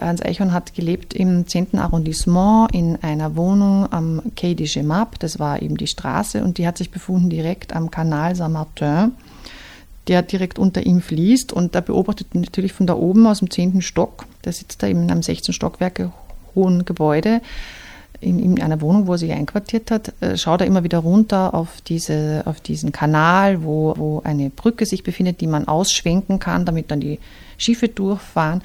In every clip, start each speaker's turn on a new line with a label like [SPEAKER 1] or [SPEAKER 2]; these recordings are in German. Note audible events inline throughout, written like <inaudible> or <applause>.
[SPEAKER 1] Hans Eichhorn hat gelebt im 10. Arrondissement in einer Wohnung am Quai de Gemap, das war eben die Straße, und die hat sich befunden direkt am Kanal Saint-Martin, der direkt unter ihm fließt. Und da beobachtet natürlich von da oben aus dem 10. Stock, der sitzt da eben in einem 16 Stockwerke hohen Gebäude, in, in, einer Wohnung, wo er sich einquartiert hat, äh, schaut er immer wieder runter auf, diese, auf diesen Kanal, wo, wo eine Brücke sich befindet, die man ausschwenken kann, damit dann die Schiffe durchfahren.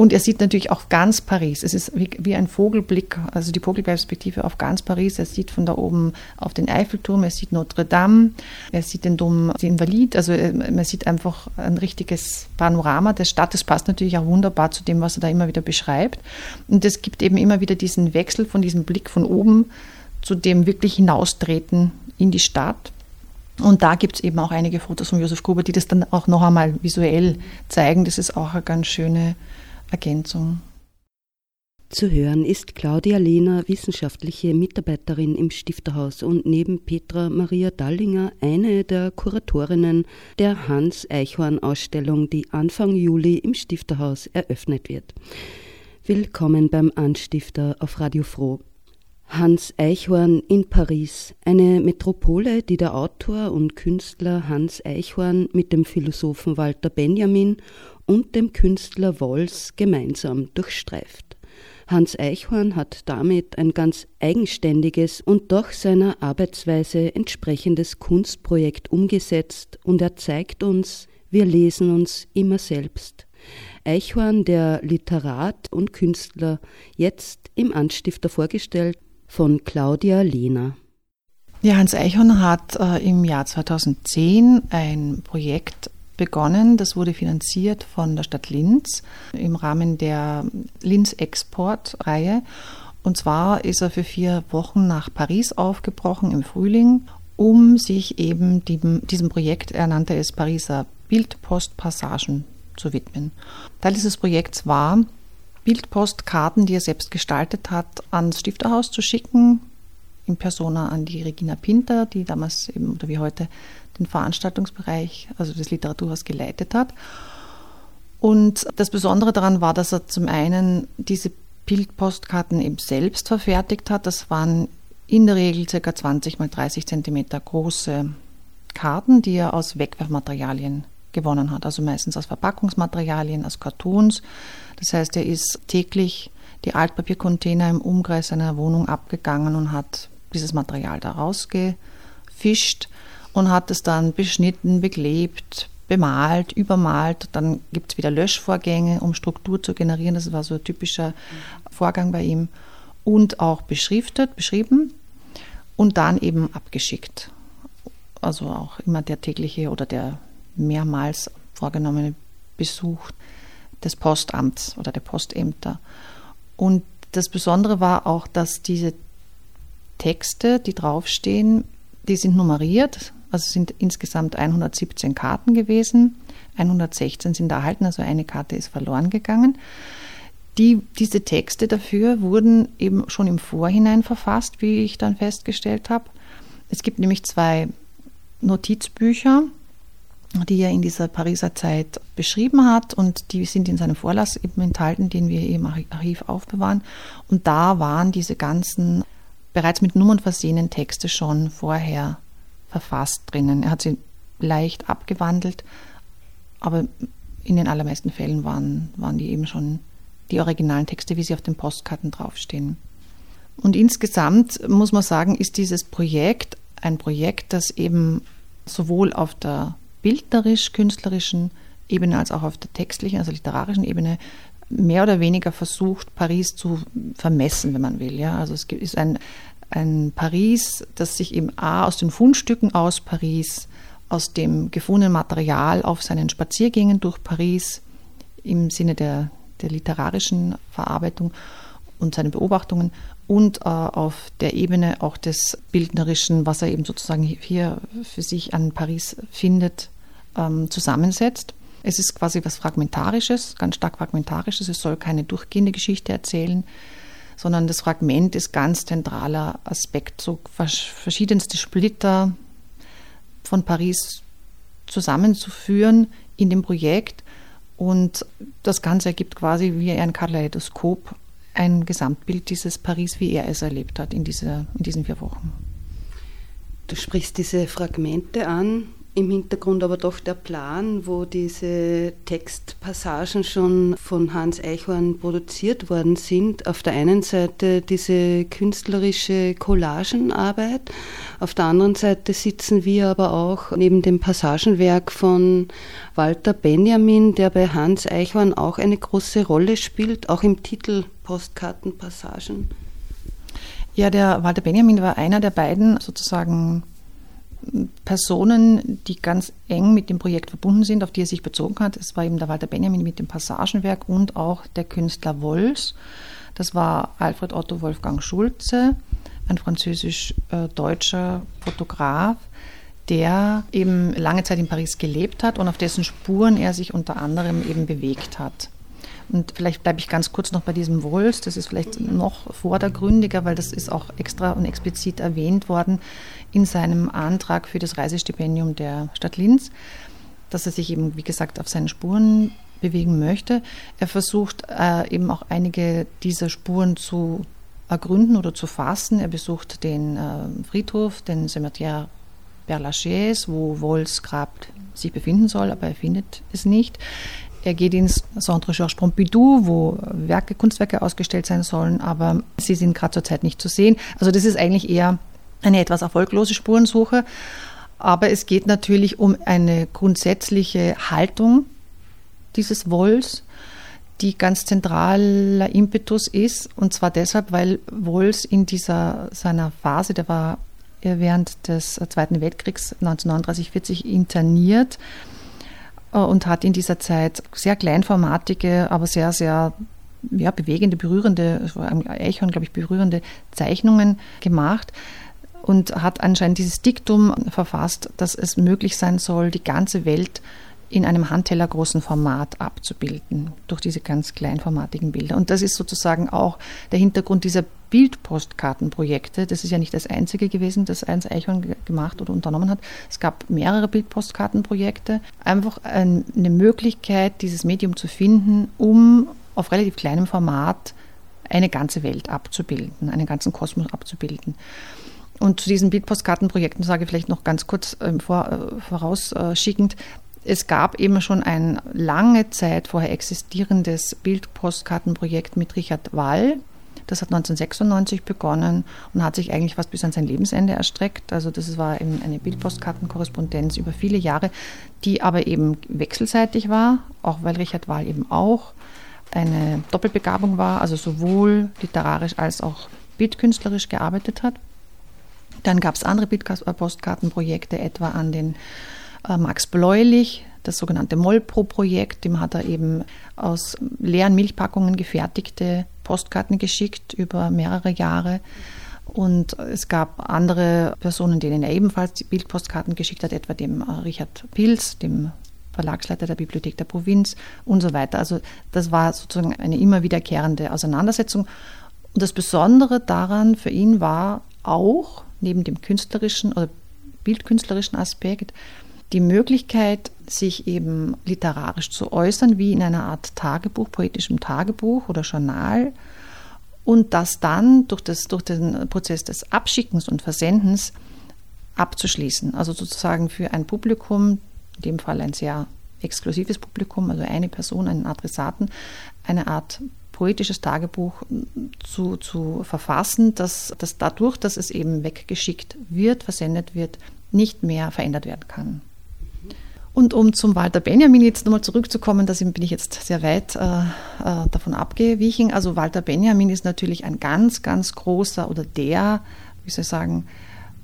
[SPEAKER 1] Und er sieht natürlich auch ganz Paris. Es ist wie, wie, ein Vogelblick, also die Vogelperspektive auf ganz Paris. Er sieht von da oben auf den Eiffelturm, er sieht Notre Dame, er sieht den Dom die Invalid. Also äh, man sieht einfach ein richtiges Panorama der Stadt. Das passt natürlich auch wunderbar zu dem, was er da immer wieder beschreibt. Und es gibt eben immer wieder diesen Wechsel von diesem Blick von oben zu dem wirklich Hinaustreten in die Stadt. Und da gibt es eben auch einige Fotos von Josef Gruber, die das dann auch noch einmal visuell zeigen. Das ist auch eine ganz schöne Ergänzung.
[SPEAKER 2] Zu hören ist Claudia Lehner, wissenschaftliche Mitarbeiterin im Stifterhaus und neben Petra Maria Dallinger eine der Kuratorinnen der Hans Eichhorn Ausstellung, die Anfang Juli im Stifterhaus eröffnet wird. Willkommen beim Anstifter auf Radio Froh. Hans Eichhorn in Paris, eine Metropole, die der Autor und Künstler Hans Eichhorn mit dem Philosophen Walter Benjamin und dem Künstler Wolls gemeinsam durchstreift. Hans Eichhorn hat damit ein ganz eigenständiges und doch seiner Arbeitsweise entsprechendes Kunstprojekt umgesetzt und er zeigt uns, wir lesen uns immer selbst. Eichhorn, der Literat und Künstler, jetzt im Anstifter vorgestellt von Claudia Lehner.
[SPEAKER 1] Ja, Hans Eichhorn hat äh, im Jahr 2010 ein Projekt begonnen. Das wurde finanziert von der Stadt Linz im Rahmen der Linz Export-Reihe. Und zwar ist er für vier Wochen nach Paris aufgebrochen im Frühling, um sich eben diesem, diesem Projekt, er nannte es Pariser Bildpostpassagen, zu widmen. Teil dieses Projekts war, Bildpostkarten, die er selbst gestaltet hat, ans Stifterhaus zu schicken, in Persona an die Regina Pinter, die damals eben oder wie heute den Veranstaltungsbereich, also das Literaturhaus geleitet hat. Und das Besondere daran war, dass er zum einen diese Bildpostkarten eben selbst verfertigt hat. Das waren in der Regel ca. 20 mal 30 Zentimeter große Karten, die er aus Wegwerfmaterialien gewonnen hat, also meistens aus Verpackungsmaterialien, aus Cartoons. Das heißt, er ist täglich die Altpapiercontainer im Umkreis seiner Wohnung abgegangen und hat dieses Material da rausgefischt und hat es dann beschnitten, beklebt, bemalt, übermalt. Dann gibt es wieder Löschvorgänge, um Struktur zu generieren. Das war so ein typischer Vorgang bei ihm. Und auch beschriftet, beschrieben und dann eben abgeschickt. Also auch immer der tägliche oder der mehrmals vorgenommene Besuch des Postamts oder der Postämter. Und das Besondere war auch, dass diese Texte, die draufstehen, die sind nummeriert, also sind insgesamt 117 Karten gewesen. 116 sind erhalten, also eine Karte ist verloren gegangen. Die, diese Texte dafür wurden eben schon im Vorhinein verfasst, wie ich dann festgestellt habe. Es gibt nämlich zwei Notizbücher, die er in dieser Pariser Zeit beschrieben hat und die sind in seinem Vorlass eben enthalten, den wir im Archiv aufbewahren. Und da waren diese ganzen bereits mit Nummern versehenen Texte schon vorher verfasst drinnen. Er hat sie leicht abgewandelt, aber in den allermeisten Fällen waren, waren die eben schon die originalen Texte, wie sie auf den Postkarten draufstehen. Und insgesamt muss man sagen, ist dieses Projekt ein Projekt, das eben sowohl auf der bildnerisch-künstlerischen Ebene als auch auf der textlichen, also literarischen Ebene mehr oder weniger versucht, Paris zu vermessen, wenn man will. Ja? Also es ist ein, ein Paris, das sich eben A aus den Fundstücken aus Paris aus dem gefundenen Material auf seinen Spaziergängen durch Paris im Sinne der, der literarischen Verarbeitung und seinen Beobachtungen und äh, auf der Ebene auch des Bildnerischen, was er eben sozusagen hier für sich an Paris findet, ähm, zusammensetzt. Es ist quasi was Fragmentarisches, ganz stark Fragmentarisches. Es soll keine durchgehende Geschichte erzählen, sondern das Fragment ist ganz zentraler Aspekt, so verschiedenste Splitter von Paris zusammenzuführen in dem Projekt. Und das Ganze ergibt quasi wie ein Kaleidoskop ein Gesamtbild dieses Paris, wie er es erlebt hat in, dieser, in diesen vier Wochen.
[SPEAKER 2] Du sprichst diese Fragmente an, im Hintergrund aber doch der Plan, wo diese Textpassagen schon von Hans Eichhorn produziert worden sind. Auf der einen Seite diese künstlerische Collagenarbeit, auf der anderen Seite sitzen wir aber auch neben dem Passagenwerk von Walter Benjamin, der bei Hans Eichhorn auch eine große Rolle spielt, auch im Titel Postkartenpassagen.
[SPEAKER 1] Ja, der Walter Benjamin war einer der beiden sozusagen Personen, die ganz eng mit dem Projekt verbunden sind, auf die er sich bezogen hat. Es war eben der Walter Benjamin mit dem Passagenwerk und auch der Künstler Wolfs. Das war Alfred Otto Wolfgang Schulze, ein französisch-deutscher Fotograf, der eben lange Zeit in Paris gelebt hat und auf dessen Spuren er sich unter anderem eben bewegt hat. Und vielleicht bleibe ich ganz kurz noch bei diesem Wolfs. Das ist vielleicht noch vordergründiger, weil das ist auch extra und explizit erwähnt worden in seinem Antrag für das Reisestipendium der Stadt Linz, dass er sich eben, wie gesagt, auf seinen Spuren bewegen möchte. Er versucht äh, eben auch einige dieser Spuren zu ergründen oder zu fassen. Er besucht den äh, Friedhof, den Cimetière Père Lachaise, wo Wolfs Grab sich befinden soll, aber er findet es nicht. Er geht ins Centre Georges Pompidou, wo Werke, Kunstwerke ausgestellt sein sollen, aber sie sind gerade zur Zeit nicht zu sehen. Also das ist eigentlich eher eine etwas erfolglose Spurensuche. Aber es geht natürlich um eine grundsätzliche Haltung dieses Wolls, die ganz zentraler Impetus ist. Und zwar deshalb, weil Wolls in dieser seiner Phase, der war während des Zweiten Weltkriegs 1939-40 interniert, äh, und hat in dieser Zeit sehr kleinformatige, aber sehr, sehr ja, bewegende, berührende, Eichhorn, glaube ich, berührende Zeichnungen gemacht und hat anscheinend dieses Diktum verfasst, dass es möglich sein soll, die ganze Welt in einem handtellergroßen Format abzubilden, durch diese ganz kleinformatigen Bilder. Und das ist sozusagen auch der Hintergrund dieser Bildpostkartenprojekte. Das ist ja nicht das einzige gewesen, das Eins Eichhorn gemacht oder unternommen hat. Es gab mehrere Bildpostkartenprojekte. Einfach eine Möglichkeit, dieses Medium zu finden, um auf relativ kleinem Format eine ganze Welt abzubilden, einen ganzen Kosmos abzubilden. Und zu diesen Bildpostkartenprojekten sage ich vielleicht noch ganz kurz äh, vor, äh, vorausschickend, es gab eben schon ein lange Zeit vorher existierendes Bildpostkartenprojekt mit Richard Wall. Das hat 1996 begonnen und hat sich eigentlich fast bis an sein Lebensende erstreckt. Also das war eben eine Bildpostkartenkorrespondenz über viele Jahre, die aber eben wechselseitig war, auch weil Richard Wall eben auch eine Doppelbegabung war, also sowohl literarisch als auch bildkünstlerisch gearbeitet hat. Dann gab es andere Bildpostkartenprojekte, etwa an den äh, Max Bläulich, das sogenannte Mollpro-Projekt, dem hat er eben aus leeren Milchpackungen gefertigte Postkarten geschickt über mehrere Jahre. Und es gab andere Personen, denen er ebenfalls Bildpostkarten geschickt hat, etwa dem äh, Richard Pilz, dem Verlagsleiter der Bibliothek der Provinz und so weiter. Also das war sozusagen eine immer wiederkehrende Auseinandersetzung. Und das Besondere daran für ihn war auch, neben dem künstlerischen oder bildkünstlerischen Aspekt, die Möglichkeit, sich eben literarisch zu äußern, wie in einer Art Tagebuch, poetischem Tagebuch oder Journal, und das dann durch, das, durch den Prozess des Abschickens und Versendens abzuschließen. Also sozusagen für ein Publikum, in dem Fall ein sehr exklusives Publikum, also eine Person, einen Adressaten, eine Art poetisches Tagebuch zu, zu verfassen, dass, dass dadurch, dass es eben weggeschickt wird, versendet wird, nicht mehr verändert werden kann. Und um zum Walter Benjamin jetzt nochmal zurückzukommen, da bin ich jetzt sehr weit äh, äh, davon abgewichen. Also Walter Benjamin ist natürlich ein ganz, ganz großer oder der, wie soll ich sagen,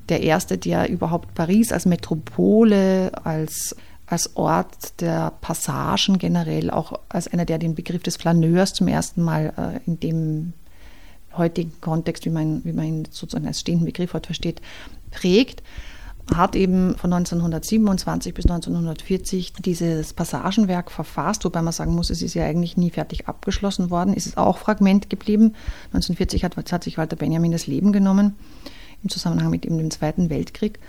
[SPEAKER 1] der erste, der überhaupt Paris als Metropole, als, als Ort der Passagen generell, auch als einer, der den Begriff des Flaneurs zum ersten Mal äh, in dem heutigen Kontext, wie man, wie man ihn sozusagen als stehenden Begriff heute versteht, prägt hat eben von 1927 bis 1940 dieses Passagenwerk verfasst, wobei man sagen muss, es ist ja eigentlich nie fertig abgeschlossen worden. Es ist auch Fragment geblieben. 1940 hat, hat sich Walter Benjamin das Leben genommen im Zusammenhang mit dem Zweiten Weltkrieg.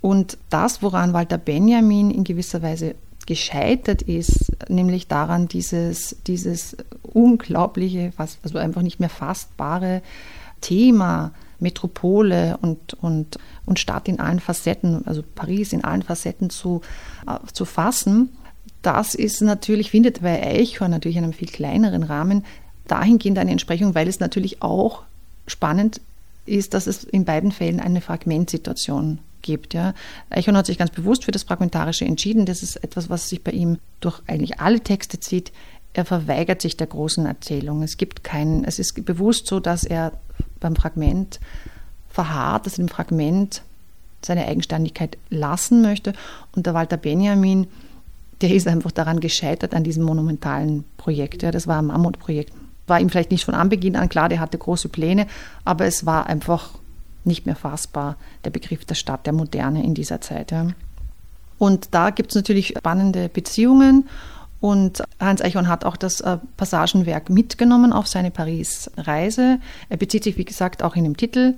[SPEAKER 1] Und das, woran Walter Benjamin in gewisser Weise gescheitert ist, nämlich daran, dieses, dieses unglaubliche, also einfach nicht mehr fassbare Thema Metropole und, und, und Stadt in allen Facetten, also Paris in allen Facetten zu, äh, zu fassen. Das ist natürlich, findet bei Eichhorn natürlich in einem viel kleineren Rahmen dahingehend eine Entsprechung, weil es natürlich auch spannend ist, dass es in beiden Fällen eine Fragmentsituation gibt. Ja. Eichhorn hat sich ganz bewusst für das Fragmentarische entschieden. Das ist etwas, was sich bei ihm durch eigentlich alle Texte zieht. Er verweigert sich der großen Erzählung. Es gibt keinen, es ist bewusst so, dass er beim Fragment verharrt, dass er im Fragment seine Eigenständigkeit lassen möchte. Und der Walter Benjamin, der ist einfach daran gescheitert, an diesem monumentalen Projekt. Ja, das war ein Mammutprojekt. War ihm vielleicht nicht von Anbeginn an klar, der hatte große Pläne, aber es war einfach nicht mehr fassbar, der Begriff der Stadt, der Moderne in dieser Zeit. Ja. Und da gibt es natürlich spannende Beziehungen und Hans Eichhorn hat auch das äh, Passagenwerk mitgenommen auf seine Paris-Reise. Er bezieht sich, wie gesagt, auch in dem Titel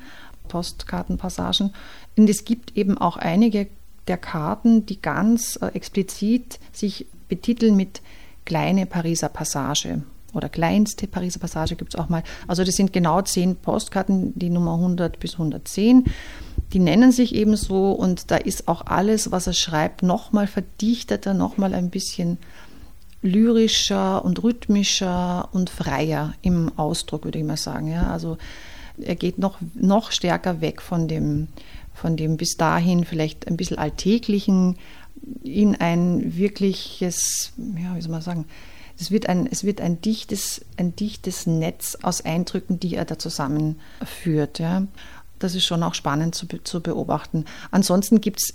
[SPEAKER 1] Postkartenpassagen. Und es gibt eben auch einige der Karten, die ganz äh, explizit sich betiteln mit kleine Pariser Passage oder kleinste Pariser Passage gibt es auch mal. Also das sind genau zehn Postkarten, die Nummer 100 bis 110. Die nennen sich eben so und da ist auch alles, was er schreibt, nochmal verdichteter, nochmal ein bisschen lyrischer und rhythmischer und freier im Ausdruck, würde ich mal sagen. Ja, also er geht noch, noch stärker weg von dem, von dem bis dahin vielleicht ein bisschen alltäglichen in ein wirkliches, ja, wie soll man sagen, es wird ein, es wird ein, dichtes, ein dichtes Netz aus Eindrücken, die er da zusammenführt. Ja. Das ist schon auch spannend zu, zu beobachten. Ansonsten gibt es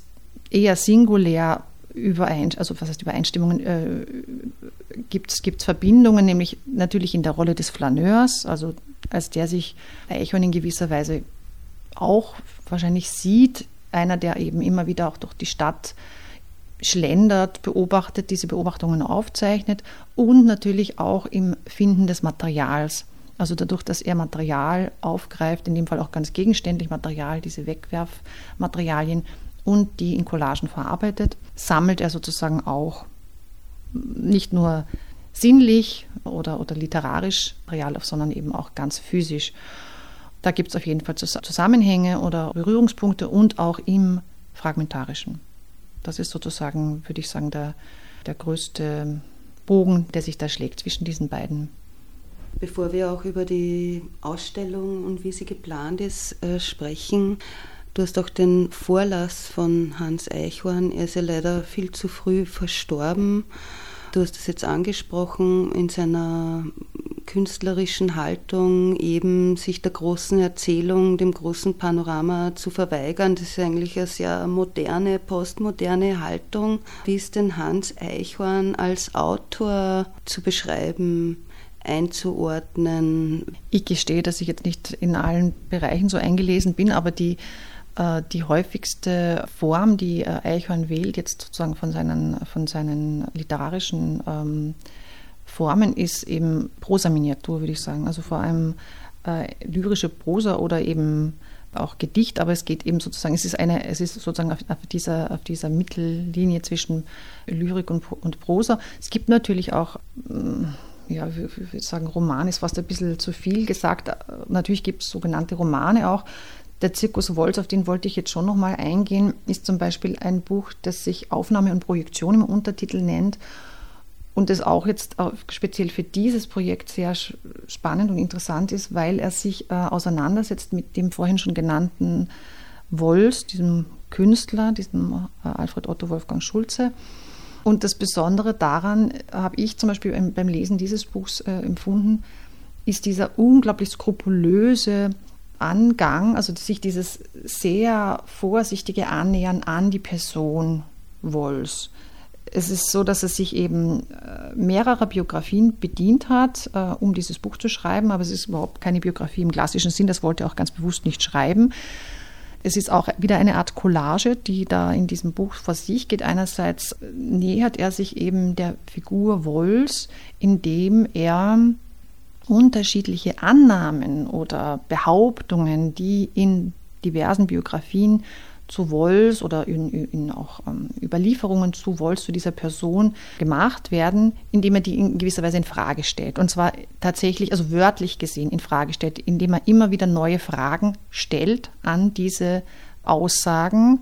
[SPEAKER 1] eher singulär Überein, also was heißt Übereinstimmungen, äh, gibt es Verbindungen, nämlich natürlich in der Rolle des Flaneurs, also als der sich Eichhorn in gewisser Weise auch wahrscheinlich sieht, einer, der eben immer wieder auch durch die Stadt schlendert, beobachtet, diese Beobachtungen aufzeichnet und natürlich auch im Finden des Materials. Also dadurch, dass er Material aufgreift, in dem Fall auch ganz gegenständlich Material, diese Wegwerfmaterialien, und die in Collagen verarbeitet, sammelt er sozusagen auch nicht nur sinnlich oder, oder literarisch Material auf, sondern eben auch ganz physisch. Da gibt es auf jeden Fall Zusammenhänge oder Berührungspunkte und auch im Fragmentarischen. Das ist sozusagen, würde ich sagen, der, der größte Bogen, der sich da schlägt zwischen diesen beiden.
[SPEAKER 2] Bevor wir auch über die Ausstellung und wie sie geplant ist, äh, sprechen, Du hast auch den Vorlass von Hans Eichhorn. Er ist ja leider viel zu früh verstorben. Du hast es jetzt angesprochen, in seiner künstlerischen Haltung eben sich der großen Erzählung, dem großen Panorama zu verweigern. Das ist eigentlich eine sehr moderne, postmoderne Haltung. Wie ist denn Hans Eichhorn als Autor zu beschreiben? einzuordnen?
[SPEAKER 1] Ich gestehe, dass ich jetzt nicht in allen Bereichen so eingelesen bin, aber die äh, die häufigste Form, die äh, Eichhorn wählt, jetzt sozusagen von seinen, von seinen literarischen ähm, Formen, ist eben Prosa-Miniatur, würde ich sagen. Also vor allem äh, lyrische Prosa oder eben auch Gedicht, aber es geht eben sozusagen, es ist eine, es ist sozusagen auf, auf dieser, auf dieser Mittellinie zwischen Lyrik und, und Prosa. Es gibt natürlich auch, mm, ja, ich würde sagen, Roman ist fast ein bisschen zu viel gesagt. Natürlich gibt es sogenannte Romane auch, der Zirkus Wolz, auf den wollte ich jetzt schon nochmal eingehen, ist zum Beispiel ein Buch, das sich Aufnahme und Projektion im Untertitel nennt und das auch jetzt speziell für dieses Projekt sehr spannend und interessant ist, weil er sich äh, auseinandersetzt mit dem vorhin schon genannten Wolz, diesem Künstler, diesem äh, Alfred Otto Wolfgang Schulze. Und das Besondere daran äh, habe ich zum Beispiel beim Lesen dieses Buchs empfunden, ist dieser unglaublich skrupulöse Angang, also sich dieses sehr vorsichtige Annähern an die Person Wolls. Es ist so, dass er sich eben äh, mehrerer Biografien bedient hat, äh, um dieses Buch zu schreiben, aber es ist überhaupt keine Biografie im klassischen Sinn, das wollte er auch ganz bewusst nicht schreiben. Es ist auch wieder eine Art Collage, die da in diesem Buch vor sich geht. Einerseits nähert er sich eben der Figur Wolls, indem er unterschiedliche Annahmen oder Behauptungen, die in diversen Biografien zu Wolls oder in, in auch ähm, Überlieferungen zu Wolls, zu dieser Person gemacht werden, indem er die in gewisser Weise in Frage stellt. Und zwar tatsächlich, also wörtlich gesehen in Frage stellt, indem er immer wieder neue Fragen stellt an diese Aussagen.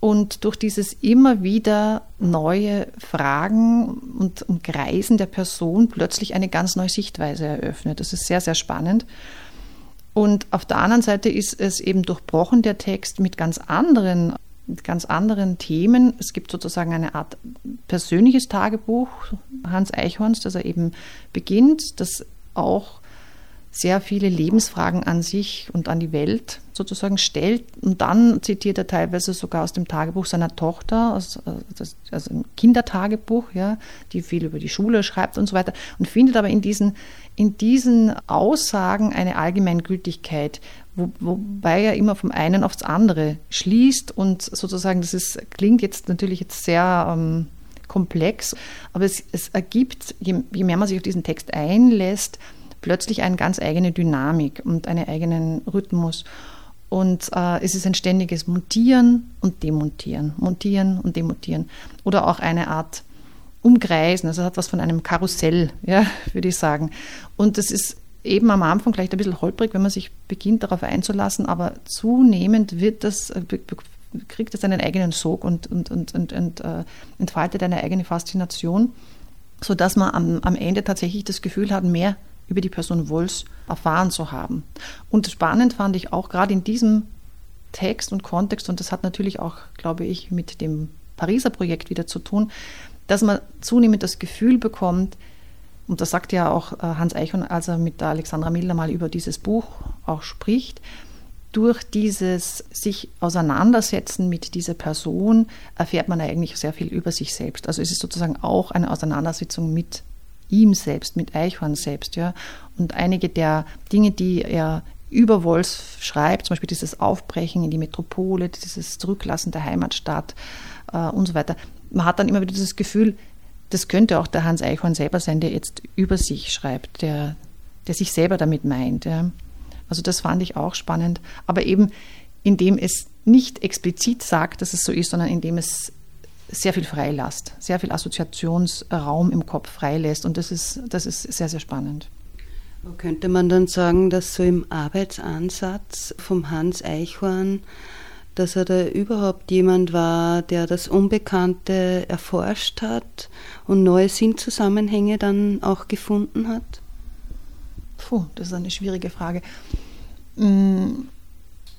[SPEAKER 1] Und durch dieses immer wieder neue Fragen und Umkreisen der Person plötzlich eine ganz neue Sichtweise eröffnet. Das ist sehr, sehr spannend. Und auf der anderen Seite ist es eben durchbrochen, der Text, mit ganz anderen, ganz anderen Themen. Es gibt sozusagen eine Art persönliches Tagebuch Hans Eichhorns, das er eben beginnt, das auch sehr viele Lebensfragen an sich und an die Welt sozusagen stellt. Und dann zitiert er teilweise sogar aus dem Tagebuch seiner Tochter, aus, also ein Kindertagebuch, ja, die viel über die Schule schreibt und so weiter. Und findet aber in diesen, in diesen Aussagen eine Allgemeingültigkeit, wo, wobei er immer vom einen aufs andere schließt und sozusagen, das ist, klingt jetzt natürlich jetzt sehr ähm, komplex, aber es, es ergibt, je, je mehr man sich auf diesen Text einlässt, plötzlich eine ganz eigene Dynamik und einen eigenen Rhythmus. Und äh, es ist ein ständiges Montieren und Demontieren, Montieren und Demontieren. Oder auch eine Art Umkreisen, also hat was von einem Karussell, <laughs> ja, würde ich sagen. Und das ist eben am Anfang vielleicht ein bisschen holprig, wenn man sich beginnt, darauf einzulassen, aber zunehmend wird das, äh, kriegt es einen eigenen Sog und, und, und, und, und äh, entfaltet eine eigene Faszination, sodass man am, am Ende tatsächlich das Gefühl hat, mehr über die Person Wolfs erfahren zu haben. Und spannend fand ich auch gerade in diesem Text und Kontext, und das hat natürlich auch, glaube ich, mit dem Pariser Projekt wieder zu tun, dass man zunehmend das Gefühl bekommt, und das sagt ja auch äh, Hans Eichhorn, als er mit Alexandra Miller mal über dieses Buch auch spricht, durch dieses sich auseinandersetzen mit dieser Person erfährt man eigentlich sehr viel über sich selbst. Also es ist sozusagen auch eine Auseinandersetzung mit ihm selbst, mit Eichhorn selbst. Ja. Und einige der Dinge, die er über Wolf schreibt, zum Beispiel dieses Aufbrechen in die Metropole, dieses Zurücklassen der Heimatstadt äh, und so weiter, man hat dann immer wieder das Gefühl, das könnte auch der Hans Eichhorn selber sein, der jetzt über sich schreibt, der, der sich selber damit meint. Ja. Also das fand ich auch spannend, aber eben indem es nicht explizit sagt, dass es so ist, sondern indem es sehr viel freilässt, sehr viel Assoziationsraum im Kopf freilässt. Und das ist, das ist sehr, sehr spannend.
[SPEAKER 2] Könnte man dann sagen, dass so im Arbeitsansatz vom Hans Eichhorn, dass er da überhaupt jemand war, der das Unbekannte erforscht hat und neue Sinnzusammenhänge dann auch gefunden hat?
[SPEAKER 1] Puh, das ist eine schwierige Frage. Mm,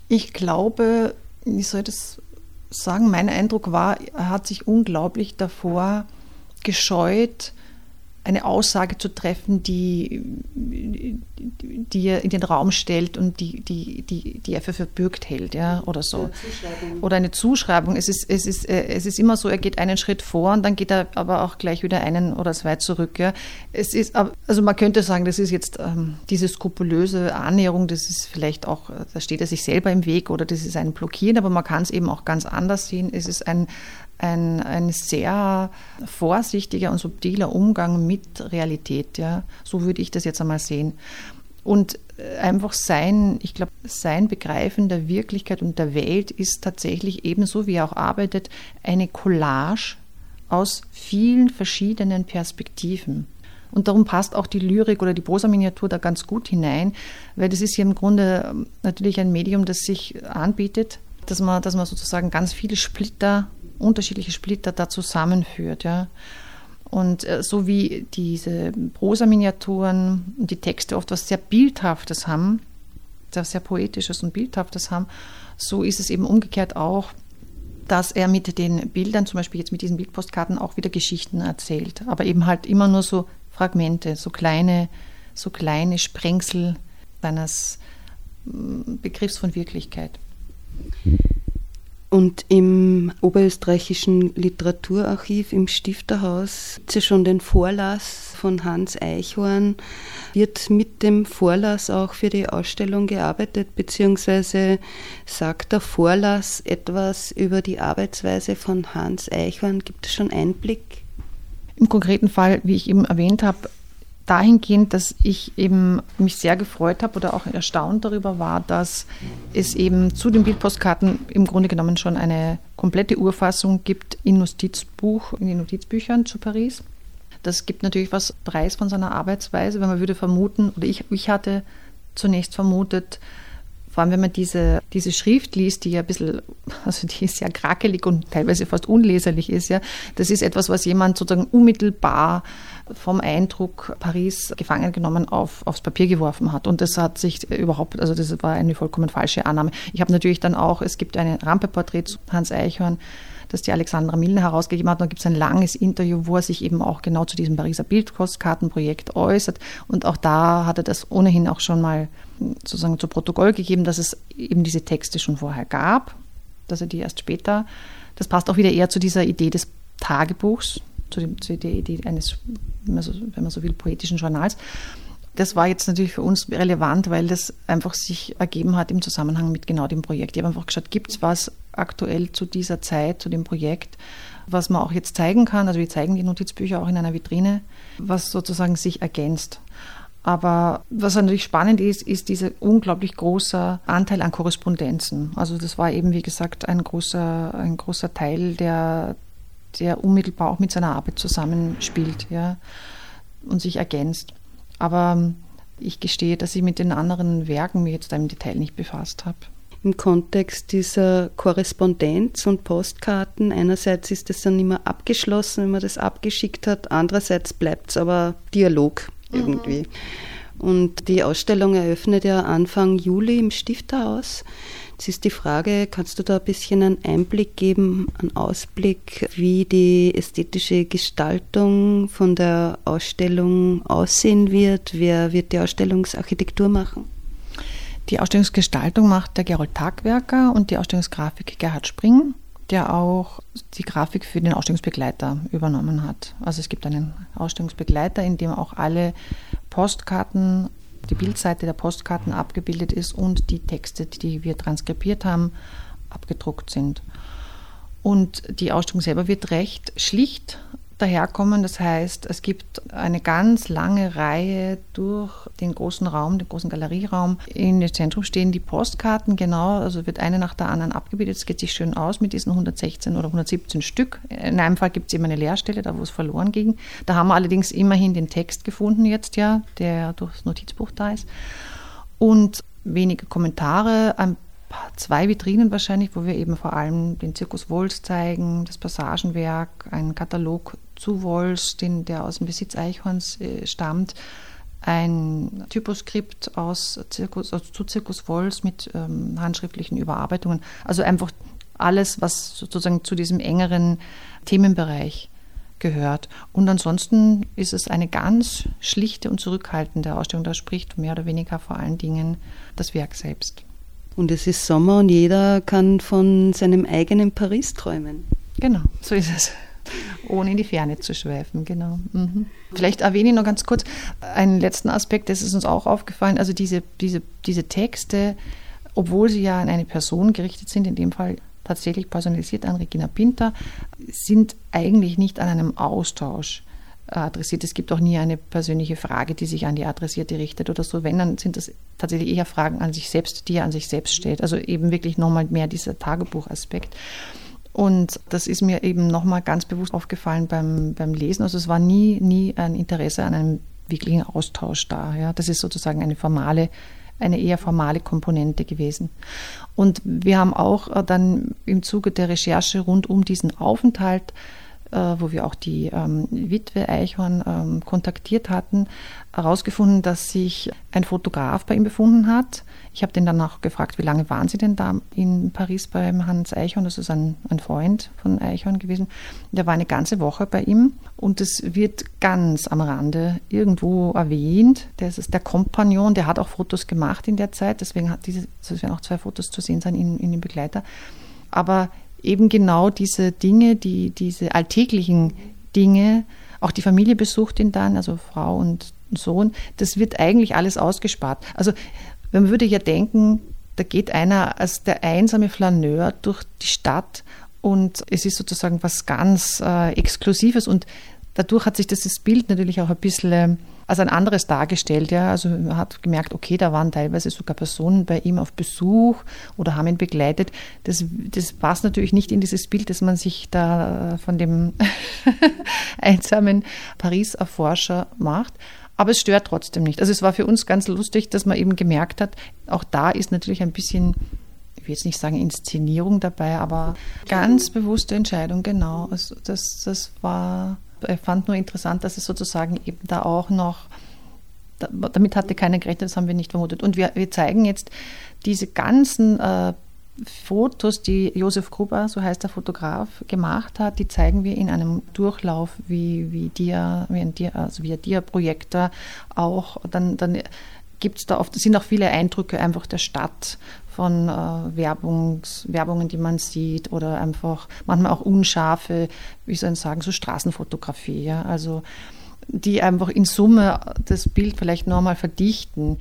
[SPEAKER 1] ich glaube, wie soll das sagen, mein Eindruck war, er hat sich unglaublich davor gescheut, eine Aussage zu treffen, die, die er in den Raum stellt und die, die, die, die er für verbürgt hält, ja, oder so. Oder eine Zuschreibung. Es ist, es, ist, äh, es ist immer so, er geht einen Schritt vor und dann geht er aber auch gleich wieder einen oder zwei zurück. Ja. Es ist, also man könnte sagen, das ist jetzt ähm, diese skrupulöse Annäherung, das ist vielleicht auch, da steht er sich selber im Weg oder das ist ein Blockieren, aber man kann es eben auch ganz anders sehen. Es ist ein, ein, ein sehr vorsichtiger und subtiler Umgang mit Realität. Ja. So würde ich das jetzt einmal sehen. Und äh, einfach sein, ich glaube, sein Begreifen der Wirklichkeit und der Welt ist tatsächlich ebenso, wie er auch arbeitet, eine Collage aus vielen verschiedenen Perspektiven. Und darum passt auch die Lyrik oder die Prosa-Miniatur da ganz gut hinein, weil das ist ja im Grunde ähm, natürlich ein Medium, das sich anbietet, dass man, dass man sozusagen ganz viele Splitter unterschiedliche Splitter da zusammenführt. Ja. Und äh, so wie diese Prosa-Miniaturen und die Texte oft was sehr Bildhaftes haben, sehr, sehr Poetisches und Bildhaftes haben, so ist es eben umgekehrt auch, dass er mit den Bildern, zum Beispiel jetzt mit diesen Bildpostkarten, auch wieder Geschichten erzählt. Aber eben halt immer nur so Fragmente, so kleine, so kleine Sprengsel seines Begriffs von Wirklichkeit.
[SPEAKER 2] Und im Oberösterreichischen Literaturarchiv im Stifterhaus gibt es ja schon den Vorlass von Hans Eichhorn. Wird mit dem Vorlass auch für die Ausstellung gearbeitet, beziehungsweise sagt der Vorlass etwas über die Arbeitsweise von Hans Eichhorn? Gibt es schon Einblick?
[SPEAKER 1] Im konkreten Fall, wie ich eben erwähnt habe, dahingehend, dass ich eben mich sehr gefreut habe oder auch erstaunt darüber war, dass es eben zu den Bildpostkarten im Grunde genommen schon eine komplette Urfassung gibt in Notizbuch, in den Notizbüchern zu Paris. Das gibt natürlich was Preis von seiner Arbeitsweise, weil man würde vermuten, oder ich, ich hatte zunächst vermutet, vor allem wenn man diese, diese Schrift liest, die ja ein bisschen, also die ist ja krakelig und teilweise fast unleserlich ist, ja, das ist etwas, was jemand sozusagen unmittelbar vom Eindruck Paris gefangen genommen auf, aufs Papier geworfen hat. Und das hat sich überhaupt, also das war eine vollkommen falsche Annahme. Ich habe natürlich dann auch, es gibt ein Rampeporträt zu Hans Eichhorn, das die Alexandra Milner herausgegeben hat. Da gibt es ein langes Interview, wo er sich eben auch genau zu diesem Pariser Bildkostkartenprojekt äußert. Und auch da hat er das ohnehin auch schon mal sozusagen zu Protokoll gegeben, dass es eben diese Texte schon vorher gab, dass er die erst später, das passt auch wieder eher zu dieser Idee des Tagebuchs, zu, dem, zu der Idee eines, wenn man, so, wenn man so will, poetischen Journals. Das war jetzt natürlich für uns relevant, weil das einfach sich ergeben hat im Zusammenhang mit genau dem Projekt. Ich habe einfach geschaut, gibt es was aktuell zu dieser Zeit, zu dem Projekt, was man auch jetzt zeigen kann. Also wir zeigen die Notizbücher auch in einer Vitrine, was sozusagen sich ergänzt. Aber was natürlich spannend ist, ist dieser unglaublich große Anteil an Korrespondenzen. Also das war eben, wie gesagt, ein großer, ein großer Teil, der, der unmittelbar auch mit seiner Arbeit zusammenspielt ja, und sich ergänzt. Aber ich gestehe, dass ich mit den anderen Werken mir jetzt im Detail nicht befasst habe.
[SPEAKER 2] Im Kontext dieser Korrespondenz und Postkarten, einerseits ist es dann immer abgeschlossen, wenn man das abgeschickt hat, andererseits bleibt es aber Dialog irgendwie. Mhm. Und die Ausstellung eröffnet ja Anfang Juli im Stifterhaus. Jetzt ist die Frage, kannst du da ein bisschen einen Einblick geben, einen Ausblick, wie die ästhetische Gestaltung von der Ausstellung aussehen wird? Wer wird die Ausstellungsarchitektur machen?
[SPEAKER 1] Die Ausstellungsgestaltung macht der Gerold Tagwerker und die Ausstellungsgrafik Gerhard Spring, der auch die Grafik für den Ausstellungsbegleiter übernommen hat. Also es gibt einen Ausstellungsbegleiter, in dem auch alle Postkarten die Bildseite der Postkarten abgebildet ist und die Texte, die wir transkribiert haben, abgedruckt sind. Und die Ausstellung selber wird recht schlicht daherkommen. Das heißt, es gibt eine ganz lange Reihe durch den großen Raum, den großen Galerieraum. In dem Zentrum stehen die Postkarten, genau, also wird eine nach der anderen abgebildet. Es geht sich schön aus mit diesen 116 oder 117 Stück. In einem Fall gibt es eben eine Leerstelle, da wo es verloren ging. Da haben wir allerdings immerhin den Text gefunden jetzt ja, der durchs Notizbuch da ist. Und wenige Kommentare, ein zwei Vitrinen wahrscheinlich, wo wir eben vor allem den Zirkus Wolz zeigen, das Passagenwerk, einen Katalog zu Wolz, den, der aus dem Besitz Eichhorns äh, stammt, ein Typoskript aus Zirkus, also zu Zirkus Wolz mit ähm, handschriftlichen Überarbeitungen. Also einfach alles, was sozusagen zu diesem engeren Themenbereich gehört. Und ansonsten ist es eine ganz schlichte und zurückhaltende Ausstellung. Da spricht mehr oder weniger vor allen Dingen das Werk selbst.
[SPEAKER 2] Und es ist Sommer und jeder kann von seinem eigenen Paris träumen.
[SPEAKER 1] Genau, so ist es. Ohne in die Ferne zu schweifen, genau. Mhm. Vielleicht erwähne ich noch ganz kurz einen letzten Aspekt, das ist uns auch aufgefallen. Also diese, diese, diese Texte, obwohl sie ja an eine Person gerichtet sind, in dem Fall tatsächlich personalisiert an Regina Pinter, sind eigentlich nicht an einem Austausch adressiert. Es gibt auch nie eine persönliche Frage, die sich an die Adressierte richtet oder so. Wenn, dann sind das tatsächlich eher Fragen an sich selbst, die er an sich selbst stellt. Also eben wirklich nochmal mehr dieser Tagebuchaspekt. Und das ist mir eben nochmal ganz bewusst aufgefallen beim, beim Lesen. Also es war nie, nie ein Interesse an einem wirklichen Austausch da. Ja. Das ist sozusagen eine formale, eine eher formale Komponente gewesen. Und wir haben auch dann im Zuge der Recherche rund um diesen Aufenthalt äh, wo wir auch die ähm, Witwe Eichhorn ähm, kontaktiert hatten, herausgefunden, dass sich ein Fotograf bei ihm befunden hat. Ich habe den dann auch gefragt, wie lange waren Sie denn da in Paris beim Hans Eichhorn? Das ist ein, ein Freund von Eichhorn gewesen. Der war eine ganze Woche bei ihm und es wird ganz am Rande irgendwo erwähnt. Das ist der Kompagnon, der hat auch Fotos gemacht in der Zeit, deswegen hat diese, es werden auch zwei Fotos zu sehen sein in, in dem Begleiter. Aber eben genau diese Dinge, die, diese alltäglichen Dinge, auch die Familie besucht ihn dann, also Frau und Sohn, das wird eigentlich alles ausgespart. Also man würde ja denken, da geht einer als der einsame Flaneur durch die Stadt und es ist sozusagen was ganz äh, Exklusives und dadurch hat sich das Bild natürlich auch ein bisschen als ein anderes dargestellt. Ja. Also man hat gemerkt, okay, da waren teilweise sogar Personen bei ihm auf Besuch oder haben ihn begleitet. Das, das passt natürlich nicht in dieses Bild, das man sich da von dem <laughs> einsamen Paris-Erforscher macht. Aber es stört trotzdem nicht. Also es war für uns ganz lustig, dass man eben gemerkt hat, auch da ist natürlich ein bisschen ich will jetzt nicht sagen Inszenierung dabei, aber ganz bewusste Entscheidung, genau. Also das, das war fand nur interessant, dass es sozusagen eben da auch noch, damit hatte keiner gerechnet, das haben wir nicht vermutet. Und wir, wir zeigen jetzt diese ganzen äh, Fotos, die Josef Gruber, so heißt der Fotograf, gemacht hat, die zeigen wir in einem Durchlauf wie, wie Dia, wie ein Dia, also wie ein Dia-Projektor auch. Dann, dann gibt es da oft, sind auch viele Eindrücke einfach der Stadt von äh, Werbungs, Werbungen, die man sieht oder einfach manchmal auch unscharfe, wie soll ich sagen, so Straßenfotografie, ja, also die einfach in Summe das Bild vielleicht nochmal verdichten.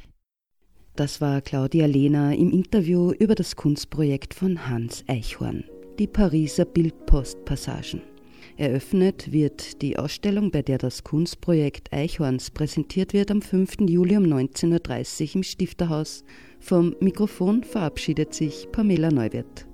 [SPEAKER 2] Das war Claudia Lehner im Interview über das Kunstprojekt von Hans Eichhorn, die Pariser Bildpostpassagen. Eröffnet wird die Ausstellung, bei der das Kunstprojekt Eichhorns präsentiert wird, am 5. Juli um 19.30 Uhr im Stifterhaus vom Mikrofon verabschiedet sich Pamela Neuwirth.